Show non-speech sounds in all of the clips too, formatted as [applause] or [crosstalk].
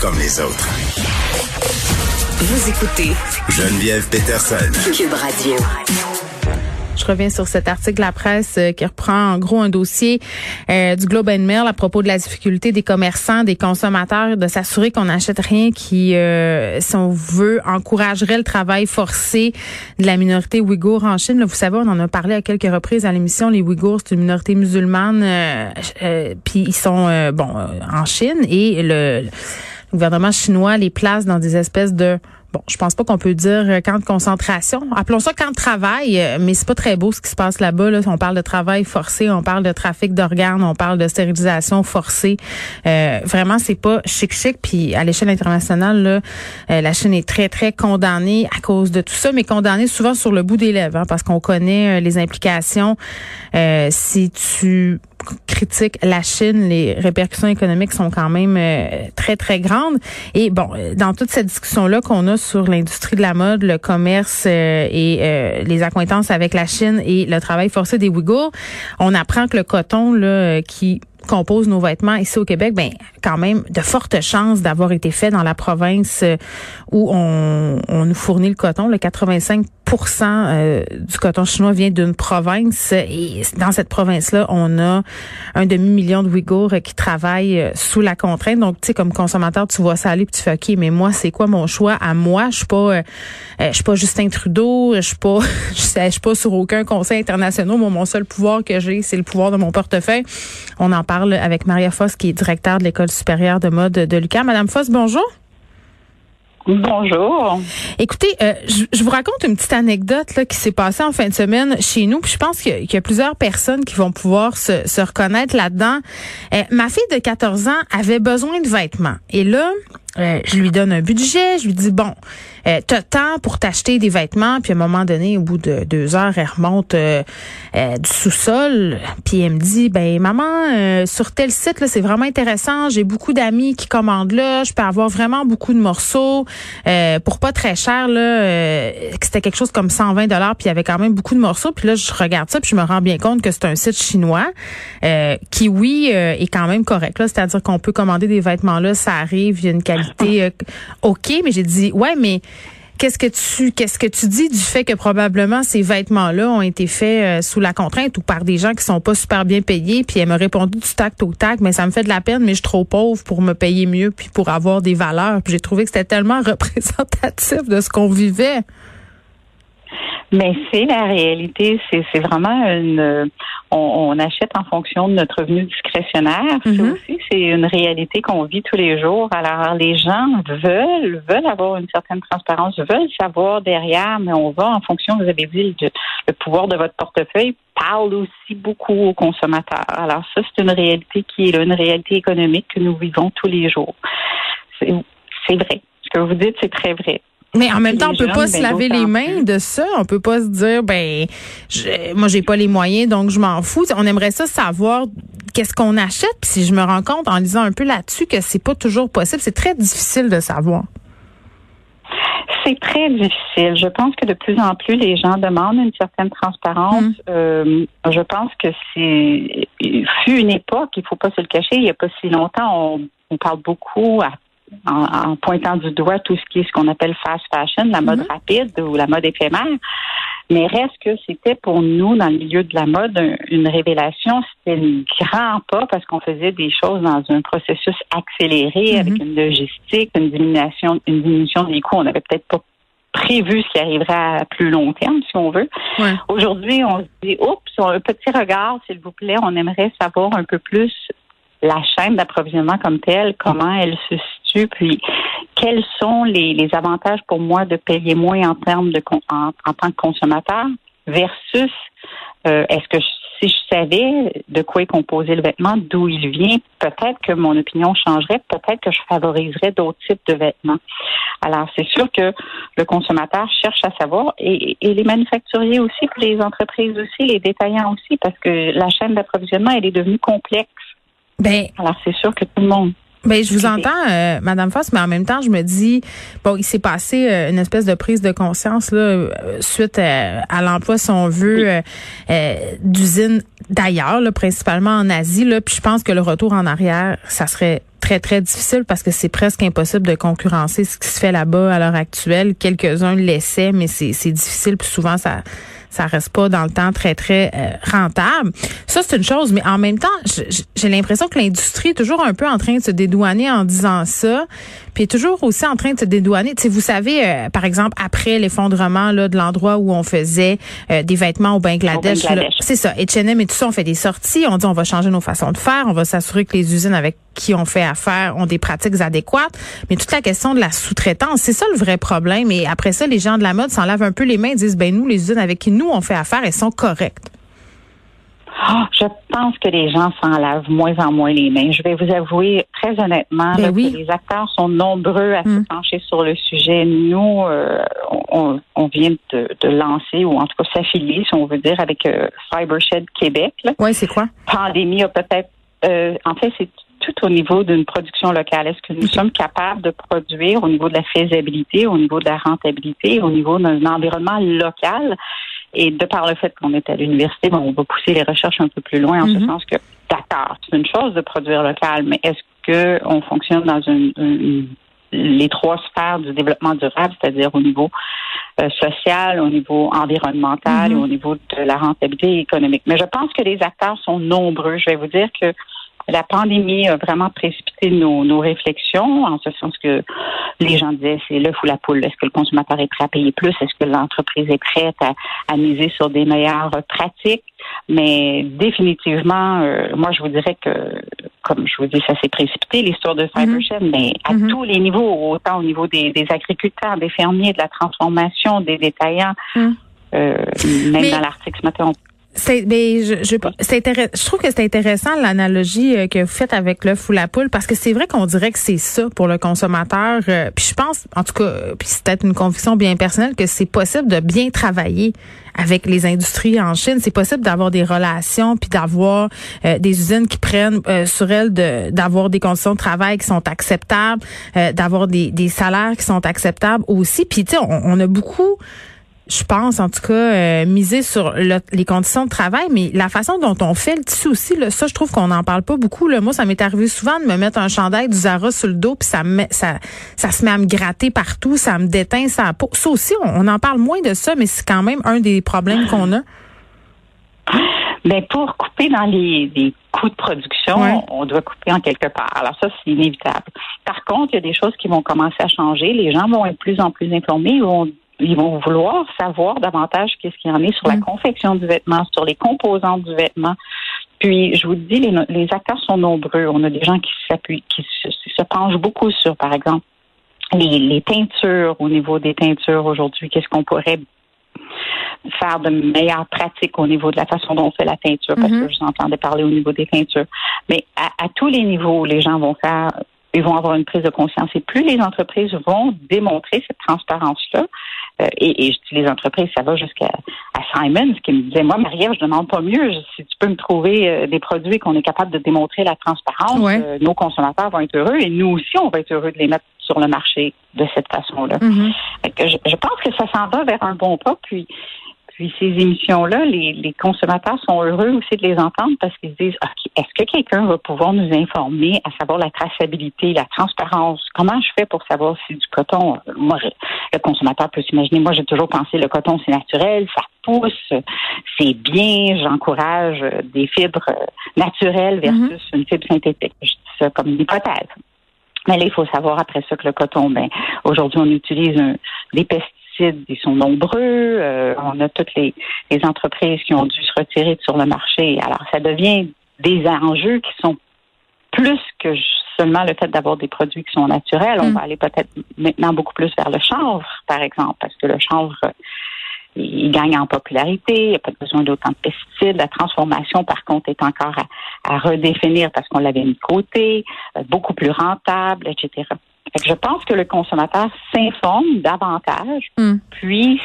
comme les autres. Vous écoutez Geneviève Peterson. Cube Radio. Je reviens sur cet article de la presse euh, qui reprend en gros un dossier euh, du Globe and Mail à propos de la difficulté des commerçants, des consommateurs de s'assurer qu'on n'achète rien qui, euh, si on veut, encouragerait le travail forcé de la minorité ouïghour en Chine. Là, vous savez, on en a parlé à quelques reprises à l'émission. Les Ouïghours, c'est une minorité musulmane, puis ils sont bon en Chine et le, le gouvernement chinois les place dans des espèces de Bon, je pense pas qu'on peut dire euh, camp de concentration. Appelons ça camp de travail, euh, mais c'est pas très beau ce qui se passe là-bas. Là. On parle de travail forcé, on parle de trafic d'organes, on parle de stérilisation forcée. Euh, vraiment, c'est pas chic-chic. Puis à l'échelle internationale, là, euh, la Chine est très, très condamnée à cause de tout ça, mais condamnée souvent sur le bout des lèvres, hein, parce qu'on connaît les implications. si tu critique la Chine, les répercussions économiques sont quand même euh, très, très grandes. Et bon, euh, dans toute cette discussion-là qu'on a sur l'industrie de la mode, le commerce euh, et les accointances avec la Chine et le travail forcé des Ouïghours, on apprend que le coton, là, qui compose nos vêtements ici au Québec, ben quand même de fortes chances d'avoir été fait dans la province où on, on nous fournit le coton. Le 85 euh, du coton chinois vient d'une province et dans cette province-là, on a un demi-million de Ouïghours qui travaillent euh, sous la contrainte. Donc, tu sais, comme consommateur, tu vois ça aller puis tu fais OK, mais moi, c'est quoi mon choix? À moi? Je suis pas euh, je suis pas Justin Trudeau, je suis pas [laughs] je suis pas sur aucun conseil international. Moi, mon seul pouvoir que j'ai, c'est le pouvoir de mon portefeuille. On en parle avec Maria Foss, qui est directeur de l'École supérieure de mode de Lucas. Madame Foss, bonjour. Bonjour. Écoutez, euh, je, vous raconte une petite anecdote là, qui s'est passée en fin de semaine chez nous. Puis je pense qu'il y, a plusieurs personnes qui vont pouvoir se, reconnaître là-dedans. Euh, ma fille de 14 ans avait besoin de vêtements. Et là, euh, je lui donne un budget, je lui dis bon, euh, t'as temps pour t'acheter des vêtements, puis à un moment donné, au bout de deux heures, elle remonte euh, euh, du sous-sol, puis elle me dit ben maman, sur tel site là, c'est vraiment intéressant, j'ai beaucoup d'amis qui commandent là, je peux avoir vraiment beaucoup de morceaux pour pas très cher là, c'était quelque chose comme 120 dollars, puis il y avait quand même beaucoup de morceaux, puis là je regarde ça, puis je me rends bien compte que c'est un site chinois qui oui est quand même correct là, c'est-à-dire qu'on peut commander des vêtements là, ça arrive, il y a une qualité euh, OK, mais j'ai dit, ouais, mais qu'est-ce que tu qu'est-ce que tu dis du fait que probablement ces vêtements-là ont été faits euh, sous la contrainte ou par des gens qui sont pas super bien payés puis elle m'a répondu du tact au tact mais ça me fait de la peine mais je suis trop pauvre pour me payer mieux puis pour avoir des valeurs puis j'ai trouvé que c'était tellement [laughs] représentatif de ce qu'on vivait. Mais c'est la réalité, c'est vraiment une on, achète en fonction de notre revenu discrétionnaire. C'est mhm. aussi c'est une réalité qu'on vit tous les jours. Alors les gens veulent veulent avoir une certaine transparence, veulent savoir derrière, mais on va en fonction, vous avez dit, le, pouvoir de votre portefeuille parle aussi beaucoup aux consommateurs. Alors ça, c'est une réalité qui est là, une réalité économique que nous vivons tous les jours. C'est vrai. Ce que vous dites, c'est très vrai. Mais en même temps, on peut pas se laver les mains de ça. On peut pas se dire, ben, je, moi, j'ai pas les moyens, donc je m'en fous. On aimerait ça savoir qu'est-ce qu'on achète. Puis si je me rends compte en lisant un peu là-dessus que c'est pas toujours possible, c'est très difficile de savoir. C'est très difficile. Je pense que de plus en plus, les gens demandent une certaine transparence. Hum. Euh, je pense que c'est fut une époque, il faut pas se le cacher. Il y a pas si longtemps, on, on parle beaucoup à en, pointant du doigt tout ce qui est ce qu'on appelle fast fashion, la mode mhm. rapide ou la mode éphémère. Mais reste que c'était pour nous, dans le milieu de la mode, une révélation. C'était un grand pas parce qu'on faisait des choses dans un processus accéléré avec mhm. une logistique, une diminution, une diminution des coûts. On n'avait peut-être pas prévu ce qui arriverait à plus long terme, si on veut. Aujourd'hui, on se dit, oups, un petit regard, s'il vous plaît, on aimerait savoir un peu plus la chaîne d'approvisionnement comme telle, comment elle se puis quels sont les, avantages pour moi de payer moins en termes de en, tant que consommateur versus euh, est-ce que si je savais de quoi est composé le vêtement, d'où il vient, peut-être que mon opinion changerait, peut-être que je favoriserais d'autres types de vêtements. Alors, c'est sûr que le consommateur cherche à savoir et, et, les manufacturiers aussi, puis les entreprises aussi, les détaillants aussi, parce que la chaîne d'approvisionnement, elle est devenue complexe. Ben, Alors, c'est sûr que tout le monde Ben, je vous entends, euh, Madame Foss, mais en même temps, je me dis, bon, il s'est passé euh, une espèce de prise de conscience là, euh, suite à, l'emploi, si on veut, d'usines d'ailleurs, principalement en Asie. Là, puis je pense que le retour en arrière, ça serait très, très difficile parce que c'est presque impossible de concurrencer ce qui se fait là-bas à l'heure actuelle. Quelques-uns l'essaient, mais c'est difficile, puis souvent, ça ça reste pas dans le temps très, très euh, rentable. Ça, c'est une chose, mais en même temps, j'ai l'impression que l'industrie est toujours un peu en train de se dédouaner en disant ça, puis est toujours aussi en train de se dédouaner. Tu vous savez, euh, par exemple, après l'effondrement là de l'endroit où on faisait euh, des vêtements au Bangladesh, c'est ça, H&M et tout ça, on fait des sorties, on dit on va changer nos façons de faire, on va s'assurer que les usines avec qui ont fait affaire ont des pratiques adéquates, mais toute la question de la sous-traitance, c'est ça le vrai problème. Et après ça, les gens de la mode s'en lavent un peu les mains, et disent ben nous, les usines avec qui nous on fait affaire, elles sont correctes. Ah, je pense que les gens s'en lavent moins en moins les mains. Je vais vous avouer très honnêtement ben que les acteurs sont nombreux à se hum. pencher sur le sujet. Nous, euh, on, vient de, lancer, ou en tout cas s'affilier, si on veut dire, avec euh, Cybershed Québec. Oui, c'est quoi? Pandémie a peut-être... Euh, en fait, c'est tout au niveau d'une production locale. Est-ce que nous sommes capables de produire au niveau de la faisabilité, au niveau de la rentabilité, au niveau d'un environnement local? Et de par le fait qu'on est à l'université, bon, on va pousser les recherches un peu plus loin en ce mm-hmm. sens que, d'accord, c'est une chose de produire local, mais est-ce que on fonctionne dans une, les trois sphères du développement durable, c'est-à-dire au niveau euh, social, au niveau environnemental et mm-hmm. au niveau de la rentabilité économique? Mais je pense que les acteurs sont nombreux. Je vais vous dire que la pandémie a vraiment précipité nos, réflexions, en ce sens que les gens disaient c'est l'œuf ou la poule. Est-ce que le consommateur est prêt à payer plus? Est-ce que l'entreprise est prête à, miser sur des meilleures pratiques? Mais définitivement, euh, moi, je vous dirais que, comme je vous dis, ça s'est précipité, l'histoire de Cybershed, mm-hmm. mais à mm-hmm. tous les niveaux, autant au niveau des, agriculteurs, des fermiers, de la transformation, des détaillants, mm. euh, même dans l'article ce matin, c'est, ben, je, je, je trouve que c'est intéressant l'analogie euh, que vous faites avec l'œuf ou la poule parce que c'est vrai qu'on dirait que c'est ça pour le consommateur. Euh, puis je pense, en tout cas, euh, puis c'est peut-être une conviction bien personnelle que c'est possible de bien travailler avec les industries en Chine. C'est possible d'avoir des relations puis d'avoir des usines qui prennent sur elles de, d'avoir des conditions de travail qui sont acceptables, d'avoir des, des salaires qui sont acceptables aussi. Puis tu sais, on, on a beaucoup je pense, en tout cas, euh, miser sur les conditions de travail, mais la façon dont on fait le tissu aussi, là, ça, je trouve qu'on n'en parle pas beaucoup. Là. Moi, ça m'est arrivé souvent de me mettre un chandail du Zara sur le dos, puis ça, me, ça, ça se met à me gratter partout, ça me déteint ça peau. Ça aussi, on, en parle moins de ça, mais c'est quand même un des problèmes qu'on a. Mais ben, pour couper dans les, coûts de production, on doit couper en quelque part. Alors ça, c'est inévitable. Par contre, il y a des choses qui vont commencer à changer. Les gens vont être de plus en plus informés, vont ils vont vouloir savoir davantage qu'est-ce qu'il y en est sur la mm. confection du vêtement, sur les composants du vêtement. Puis, je vous dis, les, les acteurs sont nombreux. On a des gens qui s'appuient, qui se, penchent beaucoup sur, par exemple, les, les teintures, au niveau des teintures aujourd'hui, qu'est-ce qu'on pourrait faire de meilleures pratiques au niveau de la façon dont on fait la teinture, parce mm-hmm. que je vous entendais parler au niveau des teintures. Mais à, à tous les niveaux, les gens vont faire ils vont avoir une prise de conscience. Et plus les entreprises vont démontrer cette transparence-là, euh, et, et, je dis les entreprises, ça va jusqu'à à Simon, qui me disait, moi, Marie-Ève, je demande pas mieux. Si tu peux me trouver euh, des produits qu'on est capable de démontrer la transparence, euh, nos consommateurs vont être heureux et nous aussi, on va être heureux de les mettre sur le marché de cette façon-là. Mm-hmm. je, je, pense que ça s'en va vers un bon pas. Puis puis ces émissions-là, les, consommateurs sont heureux aussi de les entendre parce qu'ils se disent est-ce que quelqu'un va pouvoir nous informer à savoir la traçabilité, la transparence? Comment je fais pour savoir si du coton Moi, le consommateur peut s'imaginer. Moi, j'ai toujours pensé le coton c'est naturel, ça pousse, c'est bien. J'encourage des fibres naturelles versus mm-hmm. une fibre synthétique. Je dis ça comme une hypothèse. Mais là, il faut savoir après ça que le coton, ben, aujourd'hui, on utilise des pesticides ils sont nombreux. Euh, on a toutes les, entreprises qui ont dû se retirer sur le marché. Alors, ça devient des enjeux qui sont plus que seulement le fait d'avoir des produits qui sont naturels. On mm. va aller peut-être maintenant beaucoup plus vers le chanvre, par exemple, parce que le chanvre, il gagne en popularité, il n'y a pas besoin d'autant de pesticides. La transformation, par contre, est encore à, redéfinir parce qu'on l'avait mis de côté, euh, beaucoup plus rentable, etc je pense que le consommateur s'informe davantage, hmm. puis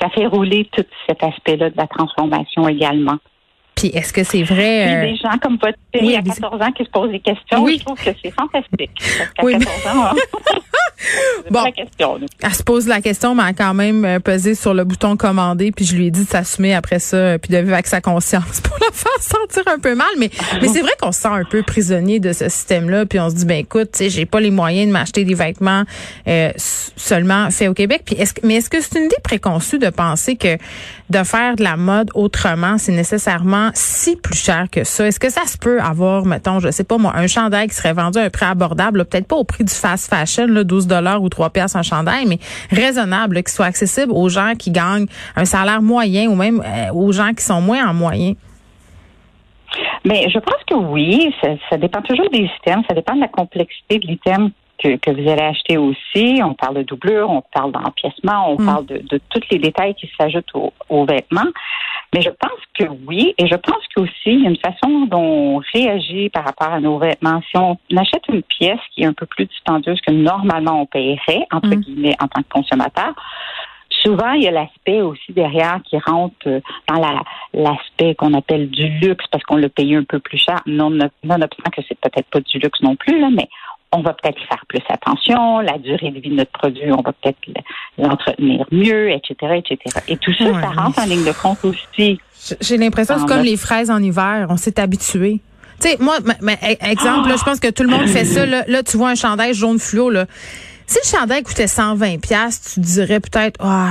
ça fait rouler tout cet aspect-là de la transformation également. Puis est-ce que c'est vrai? Il y a des gens comme votre fille à 14 ans qui se posent des questions. Oui. Je trouve que c'est fantastique. Parce qu'à 14 ans, [laughs] bon, la question, elle se pose la question, mais elle a quand même pesé sur le bouton commander, puis je lui ai dit de s'assumer après ça, puis de vivre avec sa conscience [laughs] pour la faire sentir un peu mal. Mais, mais c'est vrai qu'on se sent un peu prisonnier de ce système-là, puis on se dit, ben écoute, tu sais, j'ai pas les moyens de m'acheter des vêtements euh, seulement faits au Québec. Puis est-ce, mais est-ce que c'est une idée préconçue de penser que de faire de la mode autrement, c'est nécessairement si plus cher que ça? Est-ce que ça se peut avoir, mettons, je sais pas moi, un chandail qui serait vendu à un prix abordable, peut-être pas au prix du fast fashion, là, 12 dollars ou 3 pièces un chandail, mais raisonnable, qui soit accessible aux gens qui gagnent un salaire moyen ou même euh, aux gens qui sont moins en moyen? Mais je pense que oui, ça, ça dépend toujours des items, ça dépend de la complexité de l'item que, que, vous allez acheter aussi. On parle de doublure, on parle d'empiècement, on mm. parle de, de, tous les détails qui s'ajoutent aux, vêtements. Mais je pense que oui, et je pense qu'aussi, il y a une façon dont on réagit par rapport à nos vêtements. Si on achète une pièce qui est un peu plus dispendieuse que normalement on paierait, entre mm. guillemets, en tant que consommateur, souvent, il y a l'aspect aussi derrière qui rentre euh, dans l'aspect qu'on appelle du luxe parce qu'on l'a payé un peu plus cher. Non, non, nonobstant que c'est peut-être pas du luxe non plus, là, mais on va peut-être faire plus attention, la durée de vie de notre produit, on va peut-être l'entretenir mieux, etc., etc. Et tout ça, ça rentre en ligne de compte aussi. J'ai l'impression que c'est comme les fraises en hiver, on s'est habitué. Tu sais, moi, exemple, je pense que tout le monde fait ça. Là, là, tu vois un chandail jaune fluo, là. Si le chandail coûtait 120 pièces, tu dirais peut-être ah,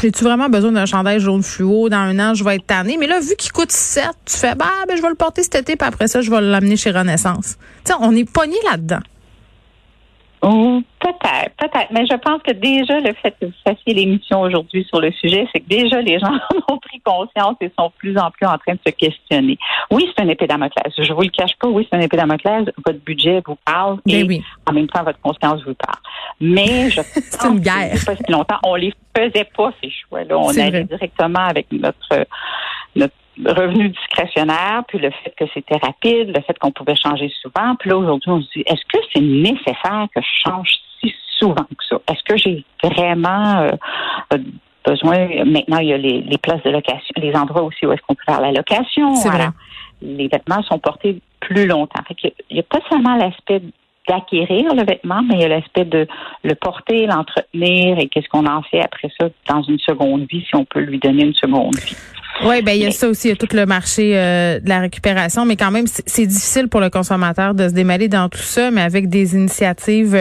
j'ai-tu vraiment besoin d'un chandail jaune fluo? Dans un an, je vais être tanné. Mais là vu qu'il coûte 7, tu fais bah ben je vais le porter cet été puis après ça je vais l'amener chez Renaissance. Tu sais, on est pogné là-dedans. Oh, peut-être, peut-être. Mais je pense que déjà, le fait que vous fassiez l'émission aujourd'hui sur le sujet, c'est que déjà, les gens [laughs] ont pris conscience et sont plus en plus en train de se questionner. Oui, c'est un épée Damoclès. Je vous le cache pas. Oui, c'est un épée Damoclès. Votre budget vous parle ben et oui. en même temps, votre conscience vous parle. Mais [laughs] je c'est une guerre. pas si longtemps, on les faisait pas, ces choix-là. On allait directement avec notre, notre revenu discrétionnaire, puis le fait que c'était rapide, le fait qu'on pouvait changer souvent. Puis là, aujourd'hui, on se dit, est-ce que c'est nécessaire que je change si souvent que ça? Est-ce que j'ai vraiment euh, besoin? Maintenant, il y a les, places de location, les endroits aussi où est-ce qu'on peut faire la location. Voilà. Les vêtements sont portés plus longtemps. Fait il n'y a pas seulement l'aspect d'acquérir le vêtement, mais il y a l'aspect de le porter, l'entretenir et qu'est-ce qu'on en fait après ça dans une seconde vie, si on peut lui donner une seconde vie. Oui, ben il y a ça aussi, il y a tout le marché euh, de la récupération, mais quand même c'est difficile pour le consommateur de se démêler dans tout ça, mais avec des initiatives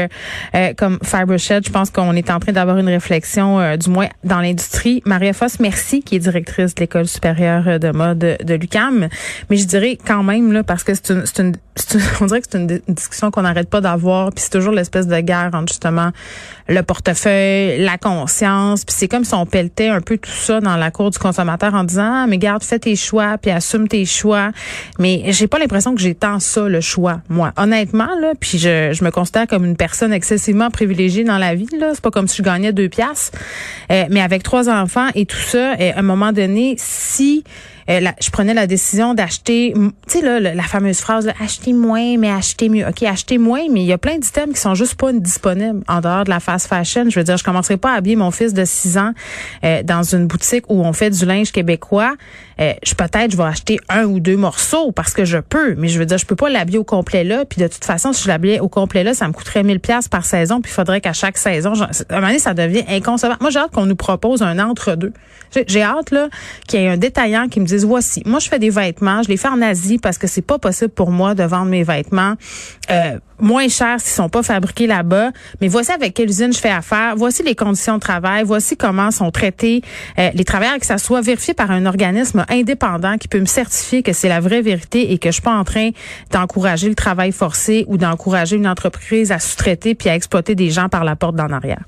euh, comme Fibershed, je pense qu'on est en train d'avoir une réflexion, euh, du moins dans l'industrie. Maria Foss, merci, qui est directrice de l'école supérieure de mode de l'UCAM, mais je dirais quand même là parce que c'est une, une, une, [laughs] on dirait que c'est une, discussion qu'on n'arrête pas d'avoir, puis c'est toujours l'espèce de guerre entre justement le portefeuille, la conscience, puis c'est comme si on pelletait un peu tout ça dans la cour du consommateur en disant mais garde, fais tes choix, puis assume tes choix. Mais j'ai pas l'impression que j'ai tant ça, le choix, moi. Honnêtement, là, puis je, me considère comme une personne excessivement privilégiée dans la vie. C'est pas comme si je gagnais deux piastres. Euh, mais avec trois enfants et tout ça, euh, à un moment donné, si euh, je prenais la décision d'acheter, tu sais là, la fameuse phrase, acheter moins mais acheter mieux. Ok, acheter moins, mais il y a plein d'items qui sont juste pas disponibles en dehors de la fast fashion. Je veux dire, je commencerai pas à habiller mon fils de 6 ans euh, dans une boutique où on fait du linge québécois. Euh, je peut-être je vais acheter un ou deux morceaux parce que je peux, mais je veux dire, je peux pas l'habiller au complet là. Puis de toute façon, si je l'habillais au complet là, ça me coûterait 1000 pièces par saison. Puis il faudrait qu'à chaque saison, à un moment donné, ça devient inconcevable. Moi, j'ai hâte qu'on nous propose un entre deux. J'ai hâte là qu'il y ait un détaillant qui me dise voici, moi je fais des vêtements, je les fais en Asie parce que c'est pas possible pour moi de vendre mes vêtements euh, moins chers s'ils sont pas fabriqués là-bas, mais voici avec quelle usine je fais affaire, voici les conditions de travail, voici comment sont traités euh, les travailleurs que ça soit vérifié par un organisme indépendant qui peut me certifier que c'est la vraie vérité et que je suis pas en train d'encourager le travail forcé ou d'encourager une entreprise à sous-traiter puis à exploiter des gens par la porte d'en arrière.